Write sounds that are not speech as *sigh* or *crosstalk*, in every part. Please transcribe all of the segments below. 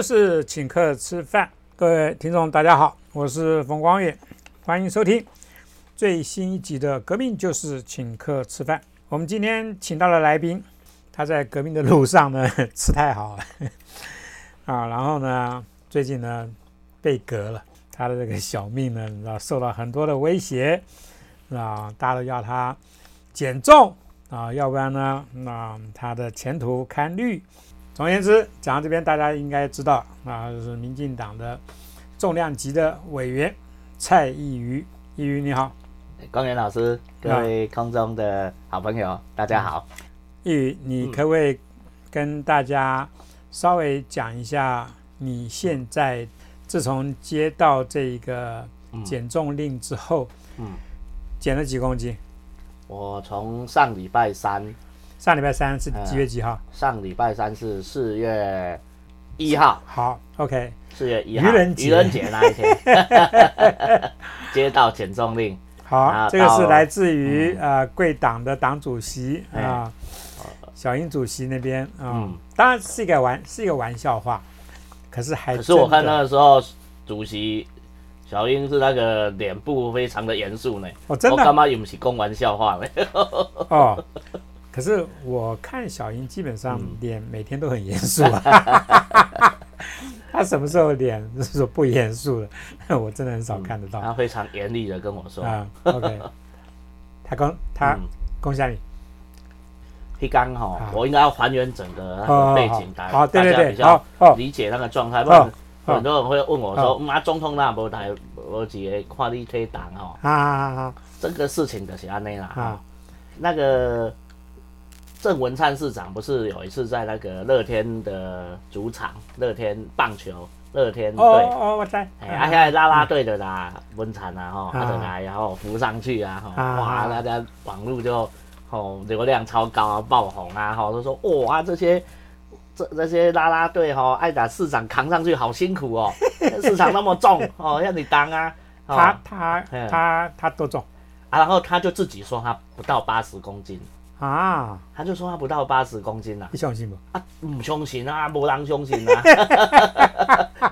就是请客吃饭。各位听众，大家好，我是冯光远，欢迎收听最新一集的《革命就是请客吃饭》。我们今天请到了来宾，他在革命的路上呢吃太好了 *laughs* 啊，然后呢，最近呢被革了，他的这个小命呢受到很多的威胁啊，大家都要他减重啊，要不然呢，那他的前途堪虑。总而言之，讲到这边，大家应该知道啊，就是民进党的重量级的委员蔡意瑜。意瑜你好，光源老师，各位空中的好朋友，大家好。意瑜，你可不可以跟大家稍微讲一下，你现在自从接到这个减重令之后，嗯，减了几公斤？我从上礼拜三。上礼拜三是几月几号？上礼拜三是四月一号。好，OK。四月一号，愚人节，愚人节那一天，*laughs* 接到减重令。好，这个是来自于呃贵党的党主席啊，小英主席那边啊。当然是一个玩，是一个玩笑话。可是还，可是我看那个时候，主席小英是那个脸部非常的严肃呢。哦，真的。我干嘛又不是公玩笑话呢？哦。*laughs* 可是我看小英基本上脸每天都很严肃啊，*laughs* 他什么时候脸是说不严肃的？我真的很少看得到。他非常严厉的跟我说啊，OK，他恭他恭喜你。黑刚哈，我应该要还原整个背景，大家对对对，比较理解那个状态。不然很多人会问我说：“妈，总统那不台，我几个跨立推党哦。”啊，这个事情就是安内啦。啊，那个。郑文灿市长不是有一次在那个乐天的主场，乐天棒球，乐天队，哦哦，我在，哎，现在拉拉队的啦，文灿啊，哈，他就来，然后扶上去啊，哈，哇，大家网络就，哦，流量超高啊，爆红啊，吼，都说，哇，这些，这这些拉拉队哈，爱打市长扛上去好辛苦哦，*laughs* 市场那么重 *laughs* 哦，要你当啊，他他他他多重？啊？然后他就自己说他不到八十公斤。啊，他就说他不到八十公斤啦，你相信不？啊，不相信啊，不让相信啊，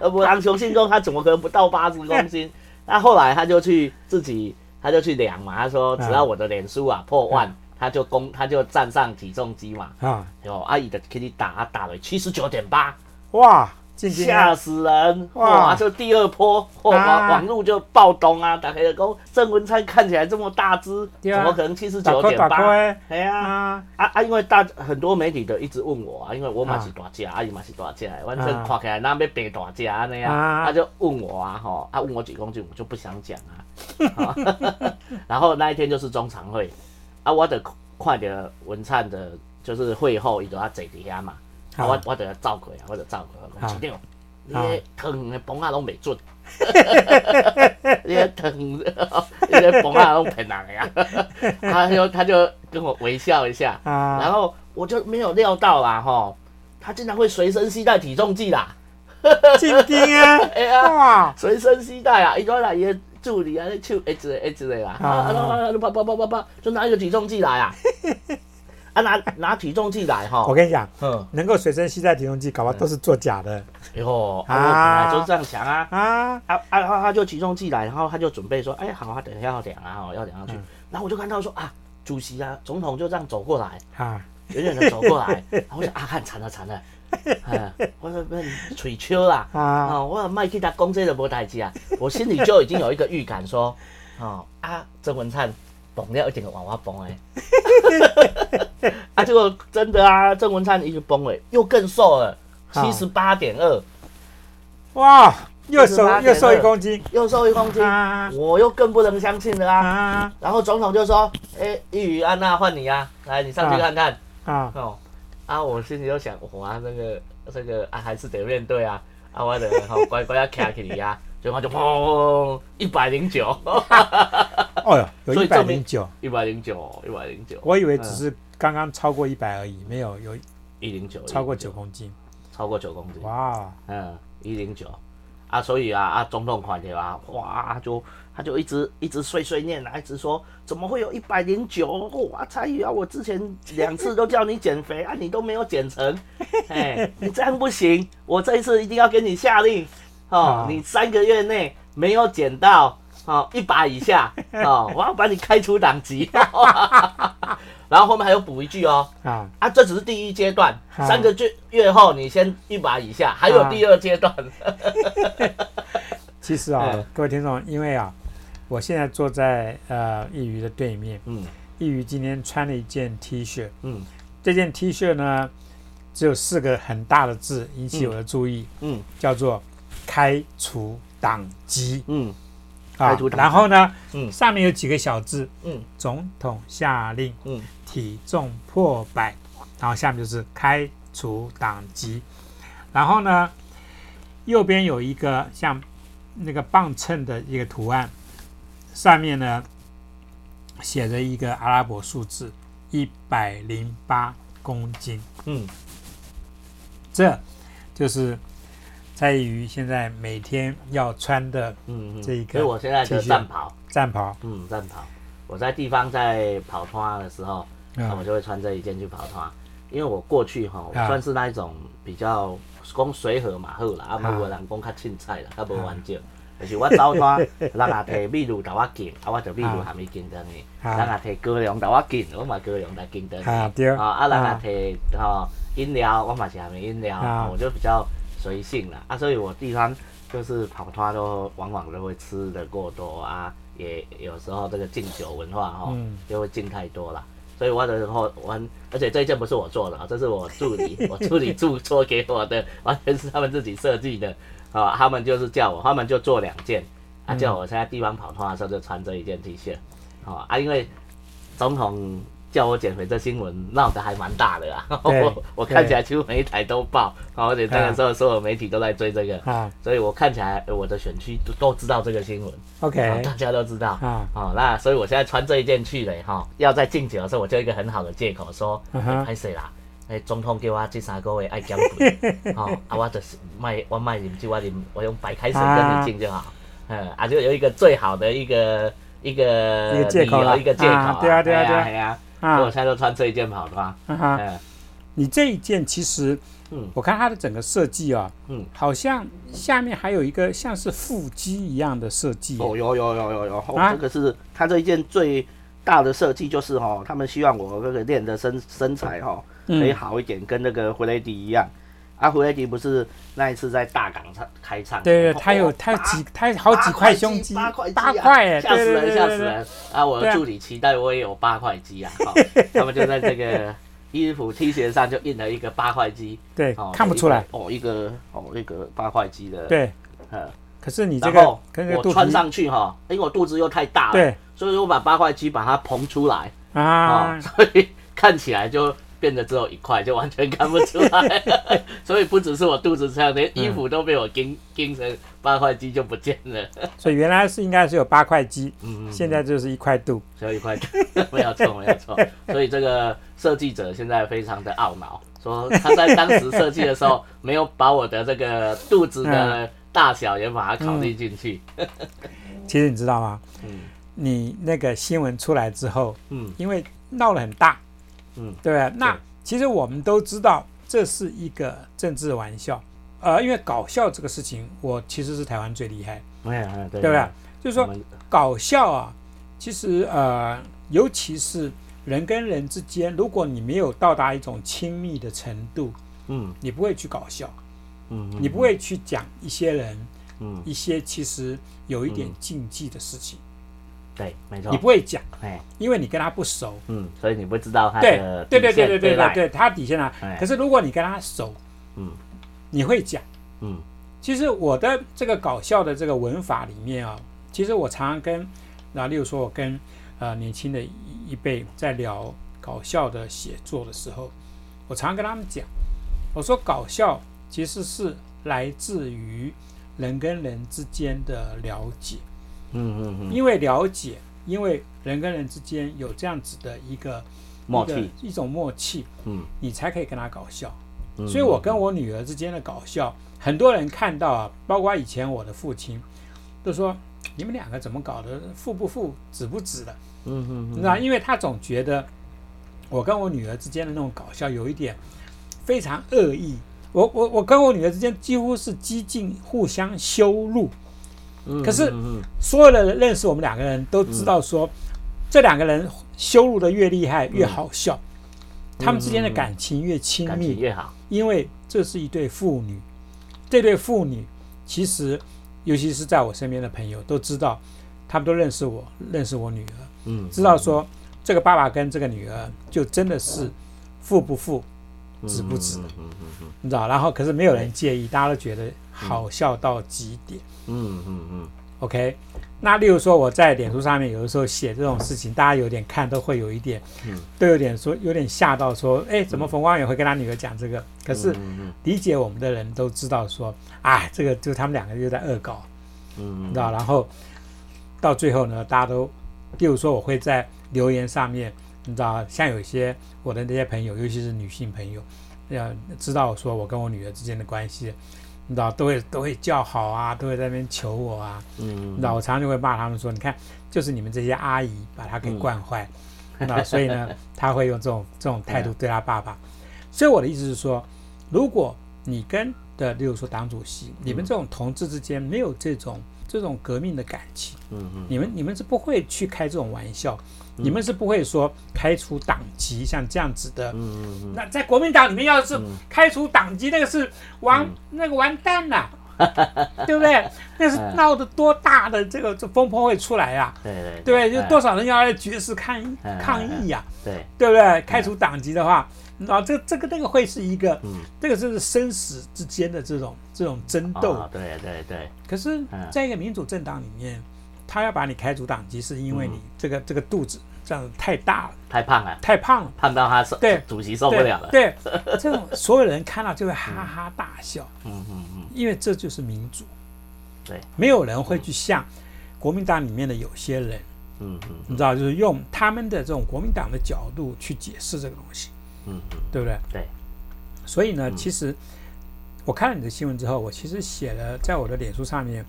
*laughs* 不让相信，说他怎么可能不到八十公斤？那 *laughs* 后来他就去自己，他就去量嘛，他说只要我的脸书啊破万，他就公他就站上体重机嘛，啊，有阿姨的给你打打了七十九点八，哇！吓死人！哇，这第二波，网网路就暴动啊！打开了讲，郑文灿看起来这么大只，怎么可能七十九点八？哎呀，啊啊！因为大很多媒体都一直问我啊，因为我嘛是大只，阿姨嘛是大只，反正看起来那边变大只那样，他就问我啊，吼，他问我几公斤，我就不想讲啊。*laughs* 然后那一天就是中常会，啊，我得快点文灿的，就是会后伊就要坐底下嘛。我我得照顾啊，我得照顾。讲一你糖的崩啊拢未准，你疼，你的崩啊拢骗人的呀。他就他就跟我微笑一下，然后我就没有料到啦哈，他竟然会随身携带体重计啦。今天啊，哎呀，随身携带啊，一个来也助理啊，手一直一直的啦，啊，啪啪啪啪啪，就拿一个体重计来啊。*laughs* 拿拿体重计来哈！我跟你讲，嗯，能够随身携带体重计，搞不好都是做假的。哟，啊，就是这样想啊啊啊！然后他就体重计来，然后他就准备说：“哎，好，他等一下要量啊，哈，要量上去。”然后我就看到说：“啊，主席啊，总统就这样走过来，啊，远远的走过来。*laughs* ”然后我想啊，看惨了惨了，我说：“吹秋啦啊！我麦去他公这的无代志啊！”我心里就已经有一个预感说：“哦啊，曾文灿。”崩了一整个娃娃崩哎，*laughs* 啊，结果真的啊，郑文灿一直崩哎，又更瘦了，七十八点二，哇，又瘦又瘦一公斤，又瘦一公斤，我又更不能相信了啊！然后总统就说：“哎，一语安娜换你啊，来你上去看看。啊。哦。啊！”我心里就想，哇，那个这个啊，还是得面对啊，啊，我得好乖乖要卡起你呀。结果就砰，一百零九，*laughs* 哦哟，有一百零九，一百零九，一百零九。我以为只是刚刚超过一百而已，没有有一零九，超过九公斤，超过九公斤。哇，嗯，一零九，啊，所以啊啊，总统款对吧？哇，就他就一直一直碎碎念啊，一直说怎么会有一百零九？哇，蔡宇啊，我之前两次都叫你减肥啊，你都没有减成，哎，你这样不行，我这一次一定要给你下令，哦啊，你三个月内没有减到哦一把以下，*laughs* 哦，我要把你开除党籍。*laughs* 然后后面还有补一句哦，啊，啊，这只是第一阶段，啊三个月月后你先一把以下，还有第二阶段。*laughs* 其实啊嗯，各位听众，因为啊，我现在坐在呃易瑜的对面，嗯。易瑜今天穿了一件 T 恤，嗯。这件 T 恤呢只有四个很大的字引起我的注意，嗯。叫做“开除党籍。嗯”啊然后呢，嗯。上面有几个小字嗯“总统下令嗯。体重破百”，然后下面就是“开除党籍”，然后呢，右边有一个像那个磅秤的一个图案，上面呢写着一个阿拉伯数字一百零八公斤，嗯。这就是在于现在每天要穿的嗯嗯，这一个所以我现在的 T 恤战袍，战袍。嗯战袍，我在地方在跑团的时候，那我啊就会穿这一件去跑团，因为我过去哈，我啊算是那一种比较讲随和嘛好啦，啊，啊无有人讲较凊彩啦，较无完整。就是我走单，*laughs* 人也摕秘鲁甲我敬，啊，我就秘鲁含伊敬等伊；啊。人也摕高粱甲我敬，我嘛高粱来敬等伊。啊对。啊，啊，人啊。也摕吼饮料，我嘛是含饮料，啊。我就比较随性了。啊，所以我地方就是跑团都往往都会吃的过多啊，也有时候这个敬酒文化哈、嗯就会敬太多了。所以我的后完，而且这一件不是我做的啊，这是我助理，我助理助做给我的，完全是他们自己设计的啊。他们就是叫我，他们就做两件，啊，嗯叫我现在地方跑团的时候就穿这一件 T 恤，啊啊，因为总统叫我减肥这新闻闹得还蛮大的啊，我 *laughs* 我看起来几乎每一台都报，啊而且那个时候所有媒体都在追这个，啊。所以我看起来呃我的选区都都知道这个新闻，啊，OK 大家都知道。啊，哦，那所以我现在穿这一件去嘞，哈、要在敬酒的时候，我就一个很好的借口说，拍谁啦？哎，总统叫我这三个月爱减肥，*laughs* 哦，啊，我就是卖我卖饮酒，我饮我用白开水跟你敬就好，嗯，啊，就有一个最好的一个一个理由一个借口、啊。对啊对啊对啊啊。现在都穿这一件跑的吧哈，嗯你这一件其实，嗯。我看它的整个设计啊，嗯，好像下面还有一个像是腹肌一样的设计。哦，有有有有有，哦啊。这个是它这一件最大的设计，就是哈、他们希望我这个练的身身材哈、可以嗯好一点，跟那个弗雷迪一样。啊，胡雷迪不是那一次在大港唱开唱，对对，他有他有几他有好几块胸肌，八块八啊块哎，吓死人，吓死人！啊，我的助理期待我也有八块肌啊，哈 *laughs* 他们就在这个衣服 T 恤上就印了一个八块肌，*laughs* 对哦，看不出来。哦，一个哦一个八块肌的，，对，嗯，可是你这个我穿上去哈，因为我肚子又太大了，对所以我把八块肌把它膨出来，啊啊，，所以看起来就变得只有一块，*laughs* 就完全看不出来。*laughs* 所以不只是我肚子这样，连衣服都被我盯盯成八块肌就不见了。*laughs* 所以原来是应该是有八块肌，嗯，现在就是一块肚。只有一块肚，没有错，没有错。所以这个设计者现在非常的懊恼，说他在当时设计的时候没有把我的这个肚子的大小也把它考虑进去。其实你知道吗？嗯你那个新闻出来之后，嗯因为闹了很大，嗯，对不对？那其实我们都知道这是一个政治玩笑，呃，因为搞笑这个事情，我其实是台湾最厉害，哎呀，对对不对？就是说搞笑啊，其实呃，尤其是人跟人之间，如果你没有到达一种亲密的程度，嗯。你不会去搞笑，嗯，你不会去讲一些人嗯，一些其实有一点禁忌的事情，对，没错你，不会讲，哎，因为你跟他不熟。嗯，所以你不知道他对的对对对对对赖对，对，他底线啊哎。可是如果你跟他熟，嗯你会讲。嗯其实我的这个搞笑的这个文法里面啊，其实我常常跟啊，例如说我跟呃年轻的一一辈在聊搞笑的写作的时候，我常常跟他们讲，我说搞笑其实是来自于人跟人之间的了解，嗯嗯嗯，因为了解，因为人跟人之间有这样子的一个默契，一种默契，嗯。你才可以跟他搞笑。所以我跟我女儿之间的搞笑，很多人看到啊，包括以前我的父亲，都说你们两个怎么搞的，父不父，子不子的，嗯嗯你知道？因为他总觉得我跟我女儿之间的那种搞笑有一点非常恶意。我我我跟我女儿之间几乎是激进互相羞辱，嗯，可是所有的人认识我们两个人都知道说，这两个人羞辱的越厉害越好笑，他们之间的感情越亲密，越好，因为这是一对父女。这对父女其实，尤其是在我身边的朋友都知道，他们都认识我，认识我女儿，嗯，知道说这个爸爸跟这个女儿就真的是父不父，子不值嗯嗯嗯嗯你知道？然后可是没有人介意，大家都觉得好笑到极点。嗯嗯嗯 OK，那例如说我在脸书上面有的时候写这种事情，大家有点看都会有一点，嗯都有点说有点吓到说，哎，怎么冯光远会跟他女儿讲这个？可是嗯理解我们的人都知道说，哎，这个就他们两个就在恶搞，嗯你知道？然后到最后呢，大家都，例如说我会在留言上面，你知道，像有一些我的那些朋友，尤其是女性朋友，要知道说我跟我女儿之间的关系，你知道，都会都会叫好啊，都会在那边求我啊。嗯你知道，我常常就会骂他们说：“你看，就是你们这些阿姨把他给惯坏。那所以呢，他会用这种这种态度 *laughs* 对他爸爸。所以我的意思是说，如果你跟的，例如说党主席，你们这种同志之间没有这种这种革命的感情，嗯嗯你们你们是不会去开这种玩笑，你们是不会说开除党籍像这样子的。那在国民党里面，要是开除党籍，那个是完、嗯那个完蛋了，对不对？*laughs* 那是闹得多大的这个这风波会出来呀、对对对？就哎多少人要来绝食抗议哎抗议呀、对对不对？开除党籍的话，啊，这这个那个会是一个，嗯这个就是生死之间的这种这种争斗。啊对对对可是嗯，在一个民主政党里面，他要把你开除党籍，是因为你这个这个肚子这样子太大了，太胖了，太胖了。胖到他受对主席受不了了，对，对 *laughs* 这种所有人看到就会哈哈大笑，嗯嗯嗯因为这就是民主。对，没有人会去像国民党里面的有些人，嗯嗯你知道，就是用他们的这种国民党的角度去解释这个东西，嗯嗯对不对？对。所以呢，其实我看了你的新闻之后，我其实写了在我的脸书上面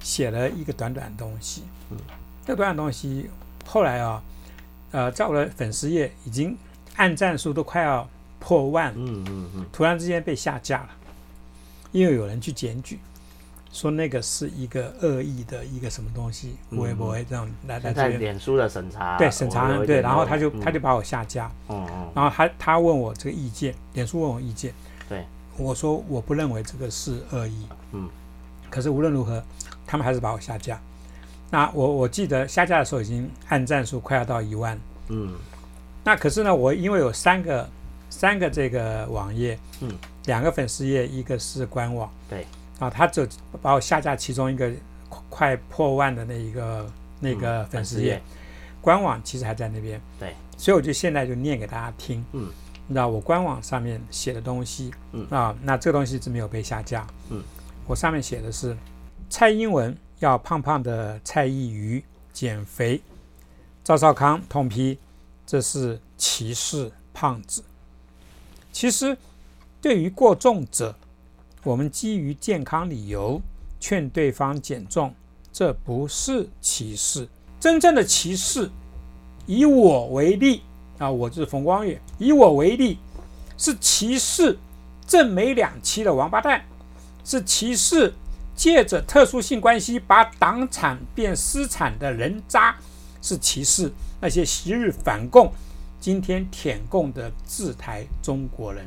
写了一个短短的东西。嗯，这个短短的东西后来啊，呃，在我的粉丝页已经按赞数都快要破万了。嗯嗯嗯。突然之间被下架了，因为有人去检举，说那个是一个恶意的一个什么东西，嗯会不会这样来来现在这边？脸书的审查，对，审查对，然后他就嗯。他就把我下架，嗯嗯。然后他他问我这个意见，脸书问我意见，对，我说我不认为这个是恶意，嗯，可是无论如何，他们还是把我下架。那我我记得下架的时候已经按赞数快要到一万，嗯。那可是呢，我因为有三个三个这个网页，嗯，两个粉丝页，一个是官网，对，啊，他只把我下架其中一个快快破万的那一个那个粉丝页，官网其实还在那边，对，所以我就现在就念给大家听，嗯，你知道我官网上面写的东西，嗯。啊，那这个东西一直没有被下架，嗯，我上面写的是蔡英文要胖胖的蔡依瑜减肥，赵少康痛批这是歧视胖子。其实，对于过重者，我们基于健康理由劝对方减重，这不是歧视。真正的歧视，以我为例啊，我就是冯光远，以我为例，是歧视正美两期的王八蛋，是歧视借着特殊性关系把党产变私产的人渣，是歧视那些昔日反共、今天舔共的自台中国人，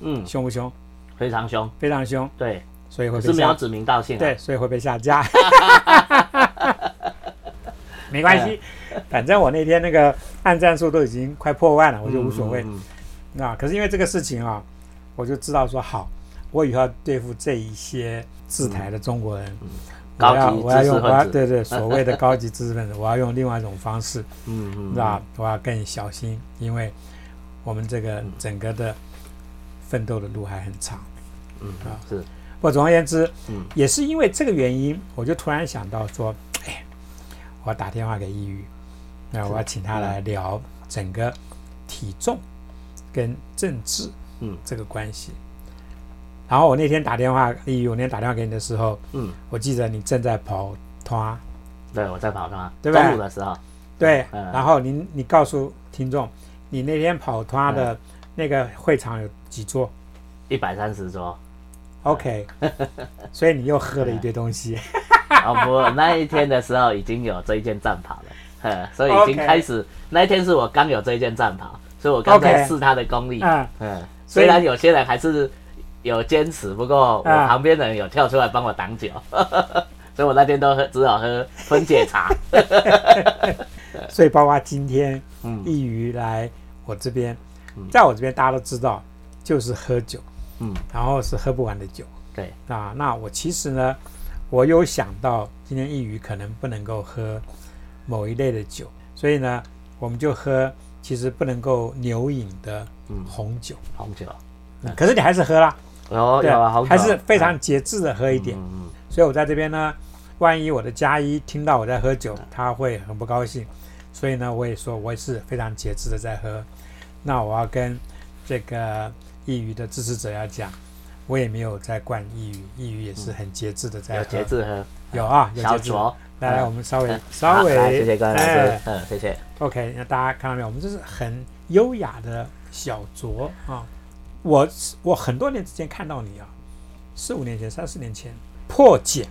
嗯，凶不凶？非常凶，非常凶，对，所以会被是没有指名道姓啊，对，所以会被下架。*laughs* 没关系，反正我那天那个按赞数都已经快破万了，我就无所谓。嗯。啊，可是因为这个事情啊，我就知道说好，我以后要对付这一些自台的中国人，我要高级我要用我要对对所谓的高级知识分子，*laughs* 我要用另外一种方式，嗯嗯，是吧？我要更小心，因为我们这个整个的奋斗的路还很长。嗯啊是，不总而言之，嗯也是因为这个原因，我就突然想到说，哎，我打电话给抑郁，那我要请他来聊整个体重跟政治嗯这个关系。然后我那天打电话，我那天打电话给你的时候，嗯，我记得你正在跑团，对，我在跑团，对吧中午的时候，对，嗯。然后你你告诉听众，你那天跑团的那个会场有几桌？一百三十桌。？OK，*laughs* *laughs* 所以你又喝了一堆东西。哦不，那一天的时候已经有这一件战袍了，呵，所以已经开始。那一天是我刚有这一件战袍，所以我刚在 OK 试它的功力。嗯，嗯，虽然有些人还是有坚持，不过我啊旁边的人有跳出来帮我挡酒，*laughs* 所以我那天都喝只好喝分解茶。*laughs* 所以包括今天嗯。易鱼来我这边嗯，在我这边大家都知道，就是喝酒，嗯，然后是喝不完的酒。对，啊。那我其实呢，我有想到今天易鱼可能不能够喝某一类的酒，所以呢，我们就喝其实不能够牛饮的嗯。红酒。红酒。嗯可是你还是喝啦，对有有啊，还是非常节制的喝一点。嗯嗯所以我在这边呢，万一我的家医听到我在喝酒，他会很不高兴。所以呢，我也说我也是非常节制的在喝。那我要跟这个抑郁的支持者要讲，我也没有在灌抑郁，抑郁也是很节制的在喝有喝。节制喝，有啊，有小节制。酌。来来，嗯我们稍微嗯稍微，谢谢各位老哎师，嗯，*laughs* 谢谢。OK，那大家看到没有？我们这是很优雅的小酌啊。我我很多年之前看到你啊，四五年前、三四年前破茧，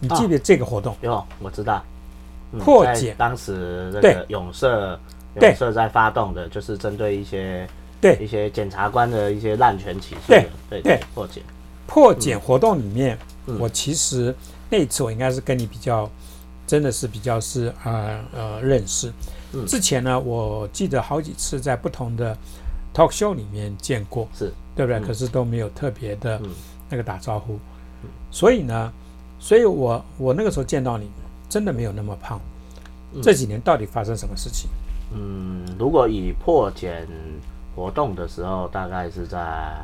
你记不记得这个活动？有，我知道。嗯破解当时这对个永社对永社在发动的，就是针对一些对一些检察官的一些滥权起诉对，对对破解。破茧活动里面，嗯我其实那一次我应该是跟你比较，真的是比较是呃呃认识。嗯之前呢，我记得好几次在不同的 talk show 里面见过，是，对不对？嗯可是都没有特别的嗯那个打招呼。所以呢，所以我我那个时候见到你，真的没有那么胖。嗯这几年到底发生什么事情？嗯，如果以破茧活动的时候，大概是在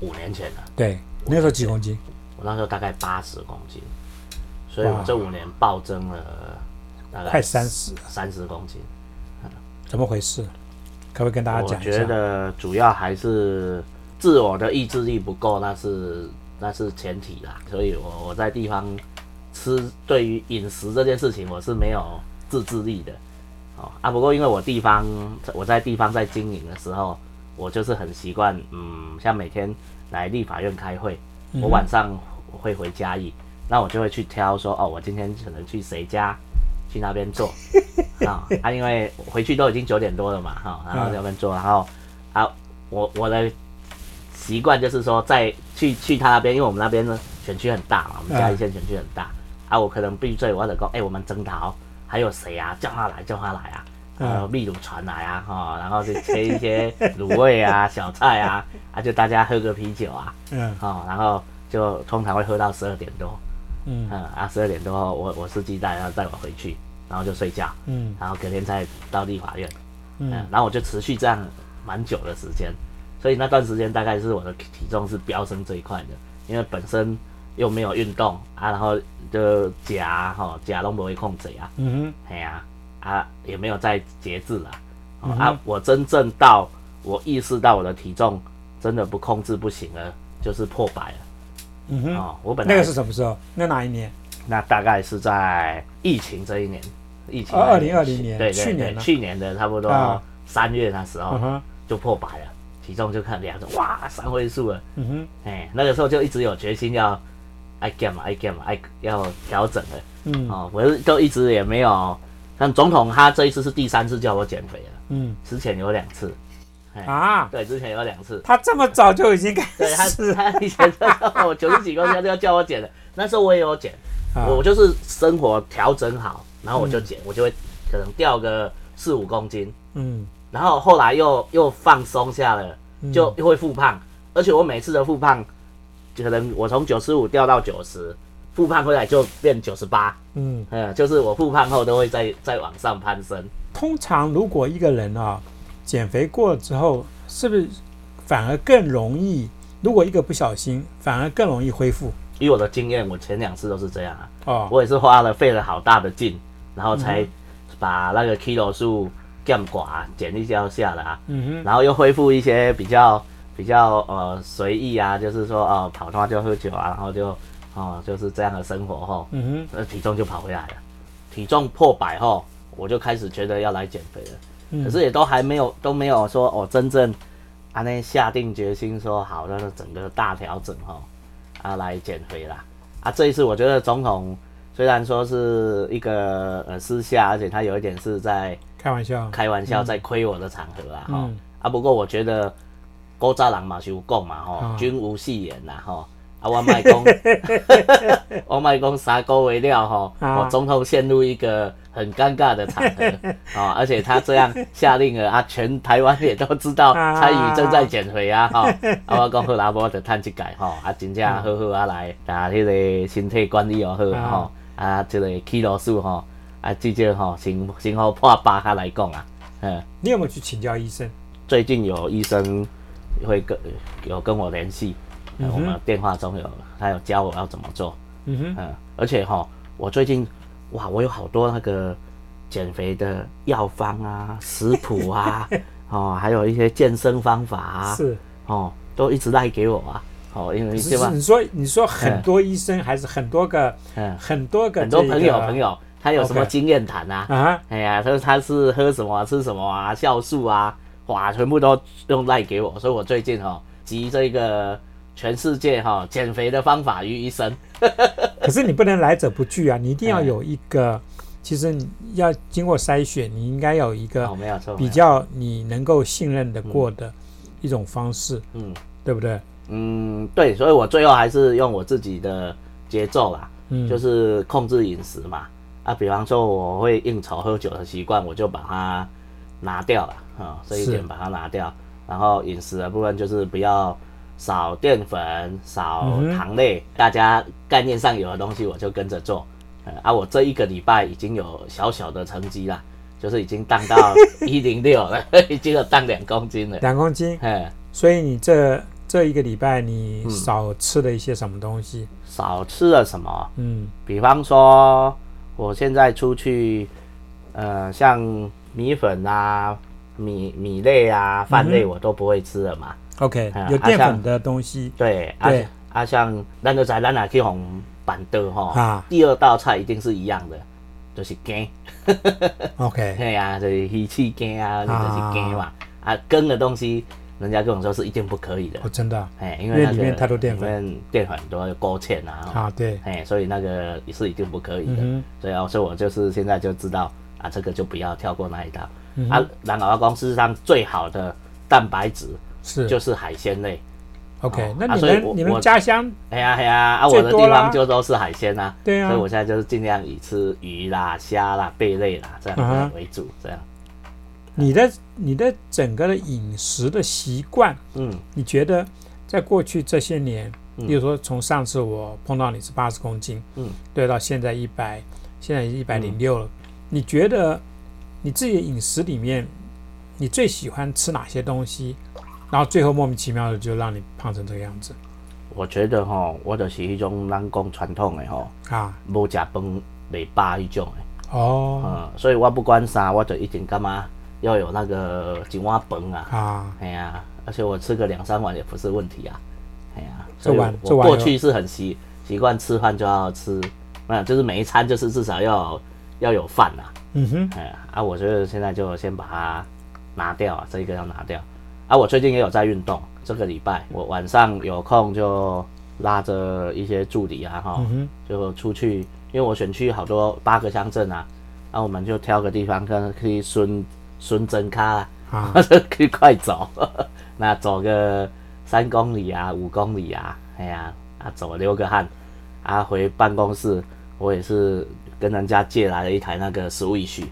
五年前了。对，那个时候几公斤？我那时候大概八十公斤，所以我这五年暴增了大概快三十，三十公斤。怎么回事？可不可以跟大家我觉讲一下？得主要还是自我的意志力不够，那是那是前提啦。所以我我在地方吃，对于饮食这件事情，我是没有自制力的。哦啊，不过因为我地方我在地方在经营的时候，我就是很习惯，嗯，像每天来立法院开会，我晚上会回嘉义，那我就会去挑说，哦，我今天可能去谁家，去那边做 *laughs* *laughs* 啊啊，因为回去都已经九点多了嘛，哈、然后在那边做，然后啊，我我的习惯就是说，在去去他那边，因为我们那边呢选区很大嘛，我们嘉义县选区很大，啊，我可能闭嘴，我得讲，哎、我们征讨还有谁啊？叫他来，叫他来啊！呃，秘鲁传来啊，哈、然后就切一些卤味啊、*laughs* 小菜啊，啊，就大家喝个啤酒啊，嗯哦，然后就通常会喝到十二点多，嗯嗯啊，十二点多我我司机带要载我回去，然后就睡觉，嗯。然后隔天再到立法院，嗯。嗯，然后我就持续这样蛮久的时间，所以那段时间大概是我的体重是飙升最快的，因为本身又没有运动啊，然后就夹哈夹都不会控制啊，嗯哼。哎呀啊也没有在节制了，哦嗯啊我真正到我意识到我的体重真的不控制不行了，就是破百了。嗯哼，哦，我本来那个是什么时候？那哪一年？那大概是在疫情这一年，疫情二零二零年对对去年去年的差不多啊。三月那时候就破百了，体重就看量着哇三位数了，嗯哼。哎，那个时候就一直有决心要爱干嘛爱干嘛爱要调整了嗯。哦，我是就一直也没有，像总统他这一次是第三次叫我减肥了，嗯。之前有两次，哎，啊，对，之前有两次，他这么早就已经开对他是他以前我九十几公斤，他就要叫我减了，那时候我也有减。啊。我就是生活调整好，然后我就减，我就会可能掉个四五公斤，嗯。然后后来又又放松下了，嗯。就又会复胖，而且我每次的复胖，可能我从九十五掉到九十，复胖回来就变九十八，嗯，呃，就是我复胖后都会再再往上攀升，通常如果一个人啊减肥过了之后，是不是反而更容易？如果一个不小心，反而更容易恢复？以我的经验，我前两次都是这样啊，哦。我也是花了费了好大的劲，然后才把那个 kilo 数减寡减一下下来啊，嗯然后又恢复一些比较比较呃随意啊，就是说哦跑的话就喝酒啊，然后就哦就是这样的生活后，哼，嗯呃体重就跑回来了，体重破百后，我就开始觉得要来减肥了。哼，可是也都还没有都没有说哦，真正啊那下定决心说好，那整个大调整哈、啊来减肥啦。啊这一次我觉得总统虽然说是一个呃私下，而且他有一点是在开玩笑，开玩笑在亏我的场合啊哈、嗯啊不过我觉得古早人嘛是有讲嘛吼、啊。君无戏言啦吼。啊，我卖讲，*laughs* 我卖讲三个月了吼，啊。我总统陷入一个很尴尬的场合 *laughs* 啊、而且他这样下令了啊，全台湾也都知道参与正在减肥啊哈、啊，我讲好啦，我就趁一改吼，啊，真正好好啊来，啊，迄个身体管理又好啊。吼，啊，这个 kilo 数吼，啊，至少吼，先先好破八下来讲啊，嗯。你有没有去请教医生？最近有医生会跟有跟我联系，呃我们电话中有他有教我要怎么做，嗯哼，嗯，而且哈，我最近哇，我有好多那个减肥的药方啊、*laughs* 食谱啊，哦，还有一些健身方法啊，是，哦，都一直赖给我啊，哦，因为是对吧，？你说你说很多医生还是很多个嗯，很多个很多朋友朋友，他有什么经验谈啊？啊，哎呀，他说他是喝什么啊吃什么啊，酵素啊，哇，全部都用赖给我，所以我最近哈、集这个全世界哈、减肥的方法于一身。*laughs* 可是你不能来者不拒啊，你一定要哎有一个，其实你要经过筛选，你应该有一个比较你能够信任的过的一种方式，嗯对不对？嗯对，所以我最后还是用我自己的节奏啦，嗯，就是控制饮食嘛。啊，比方说我会应酬喝酒的习惯，我就把它拿掉了啊、这一点把它拿掉。然后饮食的部分就是不要少淀粉、少糖类，大家概念上有的东西我就跟着做。呃啊，我这一个礼拜已经有小小的成绩啦，就是已经荡到 *laughs* 一零六了，已经有荡两公斤了。两公斤，嗯，所以你这这一个礼拜你嗯少吃了一些什么东西？少吃了什么？嗯比方说，我现在出去，呃，像米粉啊、米米类啊、饭类我都不会吃了嘛。，OK，有淀粉的东西，对，啊对啊，像咱就在咱哪去红板凳哈啊，第二道菜一定是一样的，就是羹。OK，*laughs* 对呀、就是鱼翅羹啊，那就是羹嘛。啊，羹的东西，人家跟我说是一定不可以的哦，。真的啊哎，因为那个里面太多淀粉淀粉很多，有勾芡啊。哦啊，对，哎，所以那个也是一定不可以的。嗯所以啊，所以我就是现在就知道啊，这个就不要跳过那一道。嗯啊哼，，然后公事实上最好的蛋白质是就是海鲜类。OK 哦。那你啊所以我们你们我家乡哎呀哎呀，啊，我的地方就都是海鲜啊。对啊所以，我现在就是尽量以吃鱼啦、虾啦、贝类啦这样为主，这样。你的你的整个的饮食的习惯，嗯你觉得在过去这些年，嗯比如说从上次我碰到你是八十公斤，嗯，对，到现在一百，现在一百零六了，你觉得你自己的饮食里面，你最喜欢吃哪些东西？然后最后莫名其妙的就让你胖成这个样子我觉得吼，我就是迄种咱讲传统的吼，啊？无食饭袂饱迄种的。哦嗯，所以我不管啥，我就一定干嘛要有那个一碗饭啊。啊，哎呀，而且我吃个两三碗也不是问题啊。哎呀，这所以我过去是很习习惯吃饭就要吃，那就是每一餐就是至少要要有饭啊。嗯哼，哎呀，啊，我觉得现在就先把它拿掉啊，这一个要拿掉。啊，我最近也有在运动，这个礼拜我晚上有空就拉着一些助理啊，哈、嗯，就出去，因为我选区好多八个乡镇啊，那、我们就挑个地方跟可以顺顺针卡啊，啊，*laughs* 可以快走，*laughs* 那走个三公里啊，五公里啊，哎呀，啊走流个汗，啊回办公室，我也是跟人家借来了一台那个 Switch，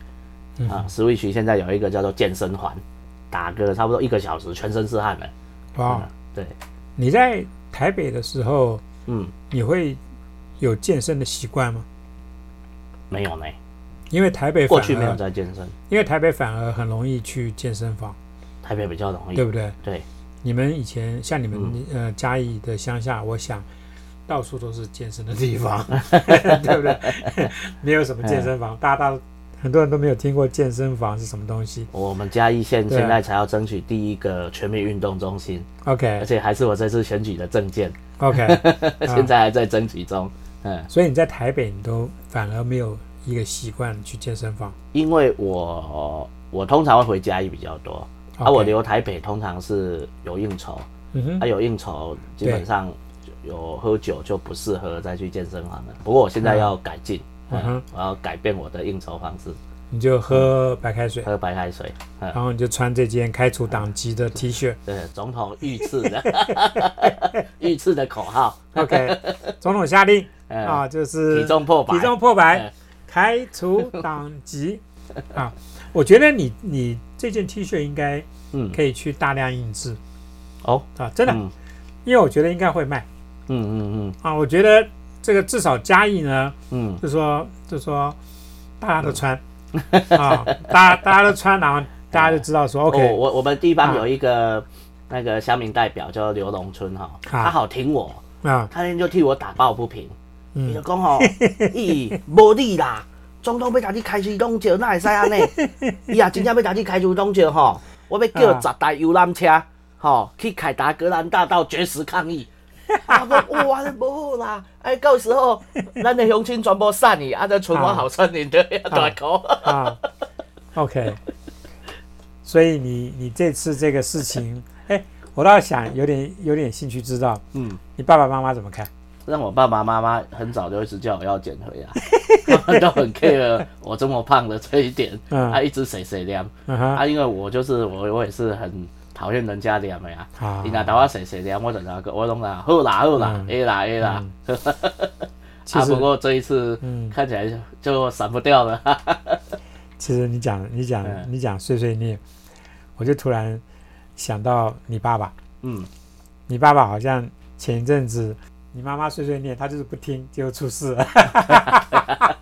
啊，Switch 现在有一个叫做健身环，打个差不多一个小时，全身是汗的。哇。嗯，对，你在台北的时候，嗯，你会有健身的习惯吗？没有呢，因为台北反过去没有，在健身，因为台北反而很容易去健身房，台北比较容易。对不对？对，你们以前像你们、嗯呃嘉义的乡下，我想到处都是健身的地方，*laughs* 对不对？*laughs* 没有什么健身房，大家都很多人都没有听过健身房是什么东西。我们嘉义县现在才要争取第一个全民运动中心，OK 而且还是我这次选举的证件，OK，*laughs* 现在还在争取中。嗯，所以你在台北你都反而没有一个习惯去健身房。因为我我通常会回家也比较多，而、我留台北通常是有应酬，嗯哼。啊有应酬基本上有喝酒就不适合再去健身房了。不过我现在要改进，嗯。哼。嗯，我要改变我的应酬方式，你就喝白开水，喝白开水，嗯，然后你就穿这件开除党籍的 T 恤。对，总统御赐的。*laughs* 御赐的口号，OK，总统下令。*laughs* 嗯。啊，就是体重破百，体重破百。嗯，开除党籍。*laughs* 啊。我觉得你你这件 T 恤应该嗯，可以去大量印制。哦，啊，真的，嗯。因为我觉得应该会卖。嗯嗯嗯。啊。我觉得这个至少嘉义呢，嗯。就说就说大家都穿。啊，大家大家都穿，然后大家就知道说 OK 我我们地方啊。有一个那个乡民代表叫刘龙春哈，啊。他好挺我，啊，他那天就替我打抱不平，伊就嗯讲吼，*laughs* 咦，无理啦，总统要甲你开除党照，哪会使安尼？*laughs* 伊啊真正要甲你开除党照吼，我要叫啊十台游览车，吼，去凯达格兰大道绝食抗议。啊，讲 *laughs* 哇，这无好啦！哎，到时候咱的乡亲全部散去，啊，这剩我好村人的大口。啊，OK，所以你你这次这个事情，哎，我倒想有点有点兴趣知道嗯，你爸爸妈妈怎么看。让我爸爸妈妈很早就一直叫我要减肥啊，*laughs* 他们都很 care 我这么胖的这一点，嗯。他一直谁谁量。嗯，啊，因为我就是我，我也是很讨厌人家量的呀。好伊若打我谁谁念，我就那个我拢啦，好啦好啦嗯，A 啦 A 啦。*laughs* 啊，不过这一次嗯。看起来就就闪不掉了。*laughs* 其实你讲你讲嗯。你讲碎碎念，我就突然想到你爸爸，嗯，你爸爸好像前一阵子你妈妈碎碎念，他就是不听，结果出事了，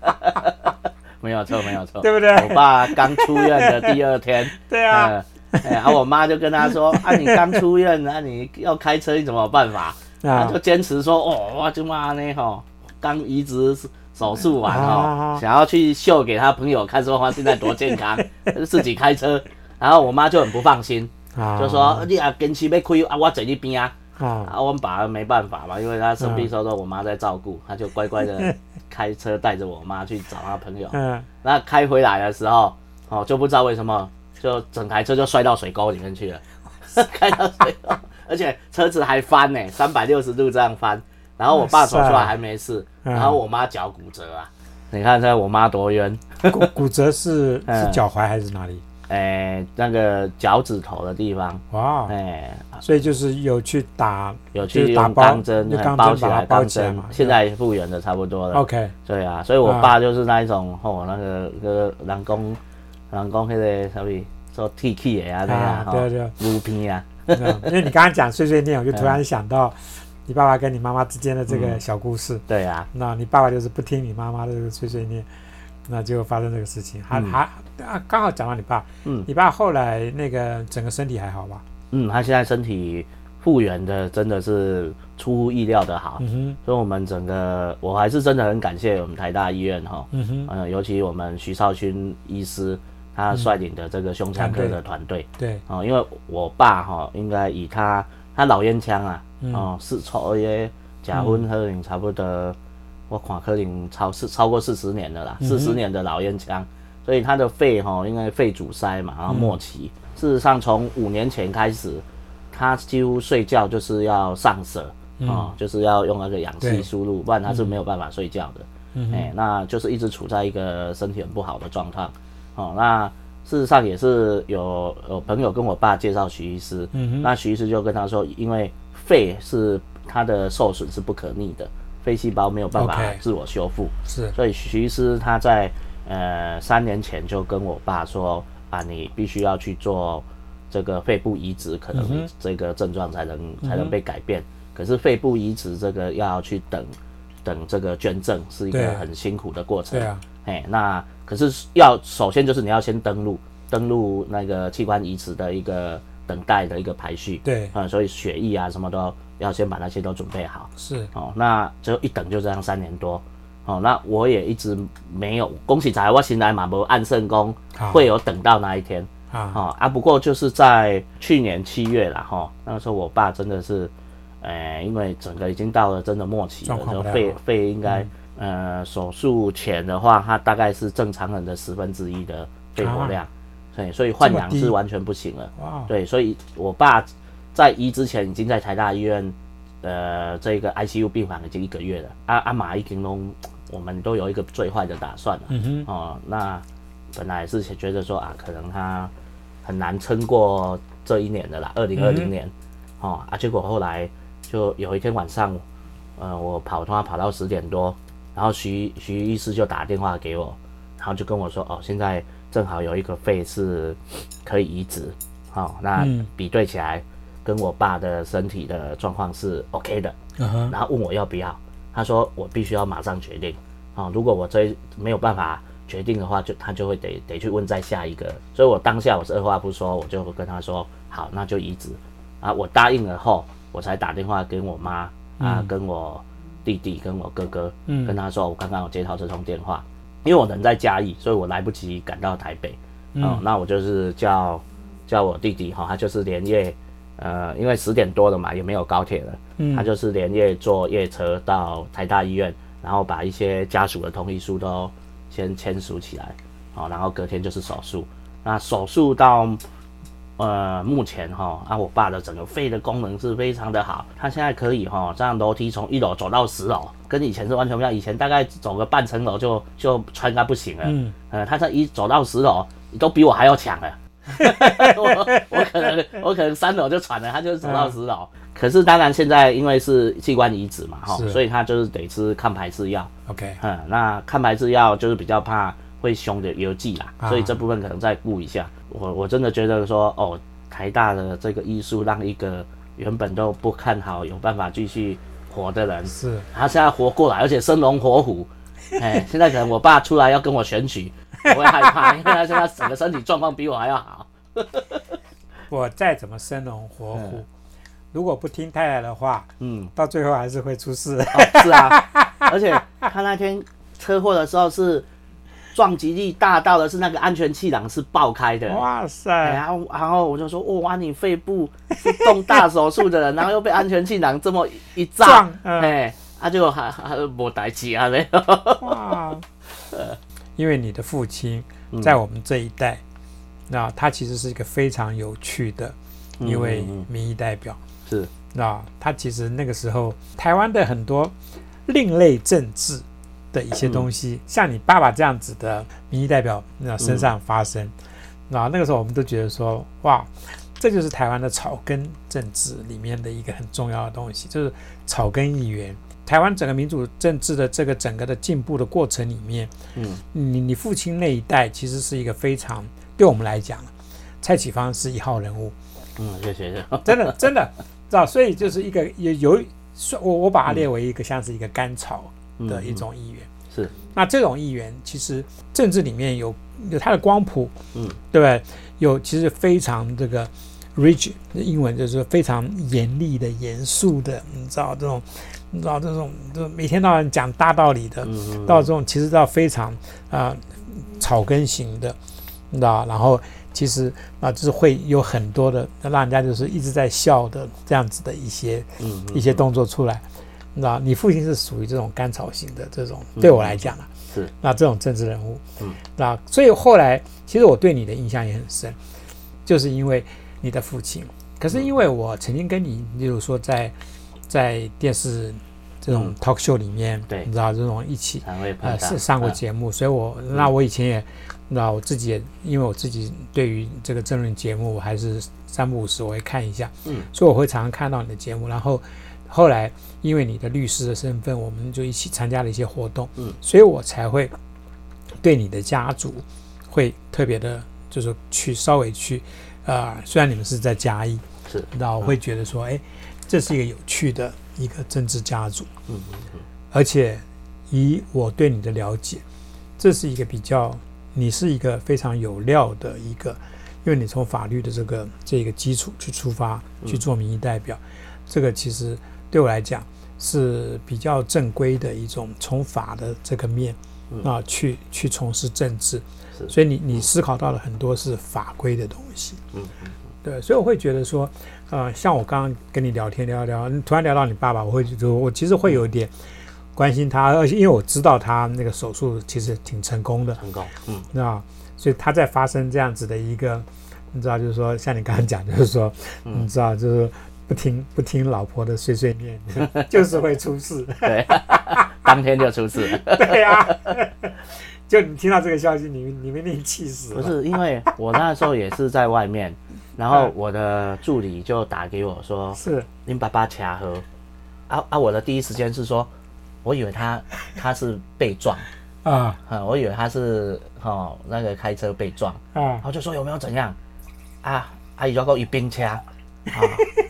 *laughs* 没有错没有错。对不对？我爸刚出院的第二天，*laughs* 对啊，嗯，哎 *laughs* 啊，我妈就跟他说：“啊，你刚出院，啊，你要开车，你怎么有办法？”他啊就坚持说：“哦，我就妈呢吼，刚移植手术完啊哦，想要去秀给他朋友看，说他现在多健康，自己开车。”然后我妈就很不放心，啊就说：“你啊，坚持要开啊，我坐你边啊。”啊。啊，我们爸没办法嘛，因为他生病的时候都我妈在照顾，他就乖乖的 *laughs* 开车带着我妈去找他朋友。嗯。那开回来的时候，哦，就不知道为什么，就整台车就摔到水沟里面去了，*laughs* 开到水沟，而且车子还翻呢，三百六十度这样翻。然后我爸走出来还没事，嗯然后我妈脚骨折啊，你看这我妈多冤，骨骨折是 *laughs* 是嗯脚踝还是哪里？哎，那个脚趾头的地方，哇，哎，所以就是有去打，有去用钢针用哎钢针包起来，钢针现在复原的差不多了。OK，对啊，所以我啊。爸就是那一种吼、那个那个人工人工那个什么做剃气的啊对啊对对。乳片啊，*laughs* 嗯因为你刚刚讲碎碎念，我就突嗯然想到你爸爸跟你妈妈之间的这个小故事。对啊，那你爸爸就是不听你妈妈的这个碎碎念，那结果发生这个事情，还、嗯。还啊，刚好讲到你爸，嗯。你爸后来那个整个身体还好吧？嗯，他现在身体复原的真的是出乎意料的好，嗯所以我们整个我还是真的很感谢我们台大医院哈，嗯哼，嗯、尤其我们徐少勋医师他率领的这个胸腔科的团队，对，哦，因为我爸哈、应该以他他老烟枪啊，嗯。哦，是抽耶假婚可能差不多，我看可能超四超过四十年的啦，嗯四十、年的老烟枪，所以他的肺哈、因为肺阻塞嘛，然后末期，嗯事实上从五年前开始，他几乎睡觉就是要上舌，哦，就是要用那个氧气输入，不然他是没有办法睡觉的。嗯哎、那就是一直处在一个身体很不好的状况。哦，那事实上也是有有朋友跟我爸介绍徐医师，嗯，那徐医师就跟他说，因为肺是他的受损是不可逆的，肺细胞没有办法自我修复。是，所以徐医师他在呃三年前就跟我爸说啊，你必须要去做这个肺部移植，可能这个症状才能、才能被改变。可是肺部移植这个要去等等这个捐赠，是一个很辛苦的过程。对啊，哎，那可是要首先就是你要先登录登录那个器官移植的一个等待的一个排序。对，啊、所以血液啊什么都要先把那些都准备好。是，哦，那就一等就这样三年多，哦，那我也一直没有，恭喜在我现在嘛无按圣公好会有等到那一天。啊，哦啊，不过就是在去年七月了，哈、那个时候我爸真的是，呃，因为整个已经到了真的末期了，就肺肺应该，呃，手术前的话，他大概是正常人的十分之一的肺活量，对，所以换氧是完全不行了。哇，对，所以我爸在医之前已经在台大医院，呃，这个 ICU 病房已经一个月了。阿阿马已经拢，我们都有一个最坏的打算了。嗯哼，哦，那本来是觉得说啊，可能他很难撑过这一年的啦，二零二嗯零年。哦啊，结果后来就有一天晚上，呃，我跑通话跑到十点多，然后徐徐医师就打电话给我，然后就跟我说，哦，现在正好有一个肺是可以移植，哦，那嗯。比对起来跟我爸的身体的状况是 OK 的，嗯，然后问我要不要，他说我必须要马上决定啊、如果我这没有办法决定的话，就他就会得得去问再下一个，所以我当下我是二话不说，我就跟他说好，那就移植。啊，我答应了后，我才打电话给我妈啊，跟我弟弟跟我哥哥，嗯。跟他说我刚刚有接到这通电话，因为我人在嘉义，所以我来不及赶到台北，哦，那我就是叫叫我弟弟哈、他就是连夜，呃，因为十点多了嘛，也没有高铁了，嗯他就是连夜坐夜车到台大医院，然后把一些家属的同意书都先签署起来，好、然后隔天就是手术。那手术到呃目前哈、啊，我爸的整个肺的功能是非常的好，他现在可以哈、这样楼梯从一楼走到十楼，跟以前是完全不一样。以前大概走个半层楼就就穿到不行了，嗯，呃，他这一走到十楼，都比我还要强了。*laughs* 我我可能我可能三楼就喘了，他就是走到十楼。可是当然现在因为是器官移植嘛，哈，所以他就是得吃抗排斥药。OK，嗯，那抗排斥药就是比较怕会凶的邮寄啦，啊所以这部分可能再顾一下。我我真的觉得说，哦，台大的这个医术让一个原本都不看好有办法继续活的人，是他现在活过来，而且生龙活虎。哎，现在可能我爸出来要跟我选举，*laughs* 我会害怕，因为他现在整个身体状况比我还要好。*laughs* 我再怎么生龙活虎，如果不听太太的话，嗯，到最后还是会出事。哦，是啊，*laughs* 而且他那天车祸的时候是撞击力大到的是那个安全气囊是爆开的。哇哎塞，然后，然后我就说，哇，你肺部是动大手术的人，然后又被安全气囊这么一炸哎，啊，结果还还没代志啊，没有。哇！因为你的父亲嗯在我们这一代，那他其实是一个非常有趣的一位民意代表。是，那他其实那个时候台湾的很多另类政治的一些东西，像你爸爸这样子的民意代表那身上发生，那、那个时候我们都觉得说，哇，这就是台湾的草根政治里面的一个很重要的东西，就是草根议员。台湾整个民主政治的这个整个的进步的过程里面，嗯你你父亲那一代其实是一个非常对我们来讲，蔡启芳是一号人物，嗯，谢谢。*laughs* 真的真的，知道，所以就是一个有有，我我把它列为一个像是一个甘草的一种议员。嗯是，那这种议员其实政治里面有有他的光谱，嗯，对不对？有其实非常这个 rigid，英文就是非常严厉的、严肃的，你知道这种，你知道这种，就每天到晚讲大道理的，嗯到这种其实到非常啊、呃草根型的，你知道，然后其实啊、就是会有很多的让人家就是一直在笑的这样子的一些嗯一些动作出来，你知道，你父亲是属于这种甘草型的这种，对我来讲啊，是那这种政治人物，嗯，那所以后来其实我对你的印象也很深，就是因为你的父亲，可是因为我曾经跟你，例如说在在电视这种嗯。talk show 里面，对。你知道这种一起呃是上过嗯。节目，所以我那我以前也，那我自己也因为我自己对于这个争论节目我还是三不五时我会看一下，嗯，所以我会常常看到你的节目，然后后来因为你的律师的身份，我们就一起参加了一些活动，嗯，所以我才会对你的家族会特别的，就是去稍微去，呃，虽然你们是在嘉义，是，那我会觉得说，哎，这是一个有趣的一个政治家族，嗯嗯嗯。而且以我对你的了解，这是一个比较，你是一个非常有料的一个，因为你从法律的这个这个基础去出发去做民意代表，这个其实对我来讲，是比较正规的一种从法的这个面啊去去从事政治，是所以你你思考到了很多是法规的东西。嗯嗯对，所以我会觉得说，呃，像我刚刚跟你聊天聊一聊，突然聊到你爸爸，我会觉得我其实会有一点关心他，而且因为我知道他那个手术其实挺成功的，成功，嗯那，所以他在发生这样子的一个，你知道，就是说像你刚刚讲，就是说，嗯你知道，就是不听不听老婆的碎碎念，就是会出事。对，当天就出事了。*laughs* 对啊，就你听到这个消息，你你们一定气死了。不是，因为我那时候也是在外面，*laughs* 然后我的助理就打给我说是，：“您爸爸掐喝。”啊啊！我的第一时间是说，我以为他他是被撞，啊啊，我以为他是哦那个开车被撞，啊然后就说有没有怎样啊？阿姨就讲一冰车，啊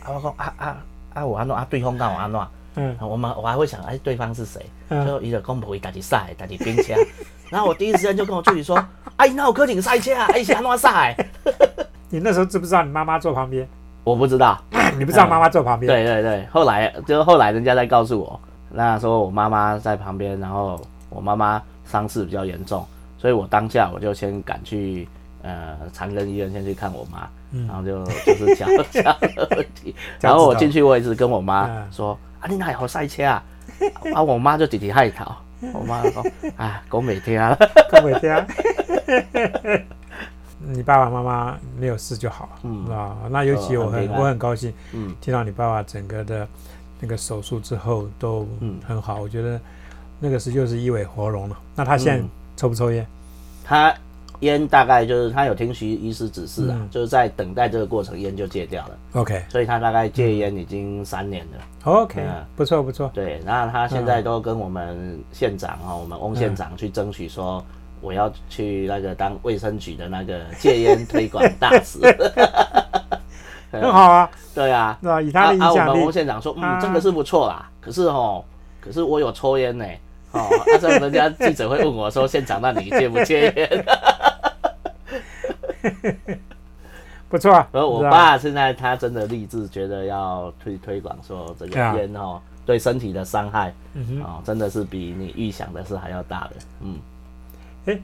啊我讲啊啊啊我安怎啊对方干我安怎？嗯我们我还会想，哎，对方是谁？嗯就伊就讲无伊家己赛，家己冰车。*laughs* 然后我第一时间就跟我助理说，哎，那有可能赛车啊，哎是安怎赛？*laughs* 你那时候知不知道你妈妈坐旁边？我不知道。*coughs* 你不知道妈妈坐旁边？对对对，后来就后来人家在告诉我，那说我妈妈在旁边，然后我妈妈伤势比较严重，所以我当下我就先赶去呃长庚医院先去看我妈，然后就就是讲讲的问题，然后我进去我也是跟我妈嗯说啊你哪有赛车啊？*laughs* 啊我妈就直直害头，我妈就说啊讲未听 *laughs* 啊，跟我家。*laughs* 你爸爸妈妈没有事就好，嗯啊，那尤其我很我很高兴嗯听到你爸爸整个的那个手术之后都嗯很好，我觉得那个是就是一尾活龙了。那他现在嗯抽不抽烟？他烟大概就是他有听徐医师指示啊，嗯。就是在等待这个过程烟就戒掉了，OK。所以他大概戒烟已经三年了。OK，嗯。不错不错。对，那他现在都跟我们县长哈、我们翁县长去争取说，我要去那个当卫生局的那个戒烟推广大使。*laughs* 很好啊，对啊，那以他的影啊啊，我响们翁力，县长说，啊嗯，这个是不错啦，可是哦，可是我有抽烟呢。哦，那时候人家记者会问我说：“县长，那你戒不戒烟 *laughs* *laughs* 不错啊。？”而我爸现在他真的立志，觉得要推推广说这个啊烟哦对身体的伤害嗯，哦，真的是比你预想的是还要大的。嗯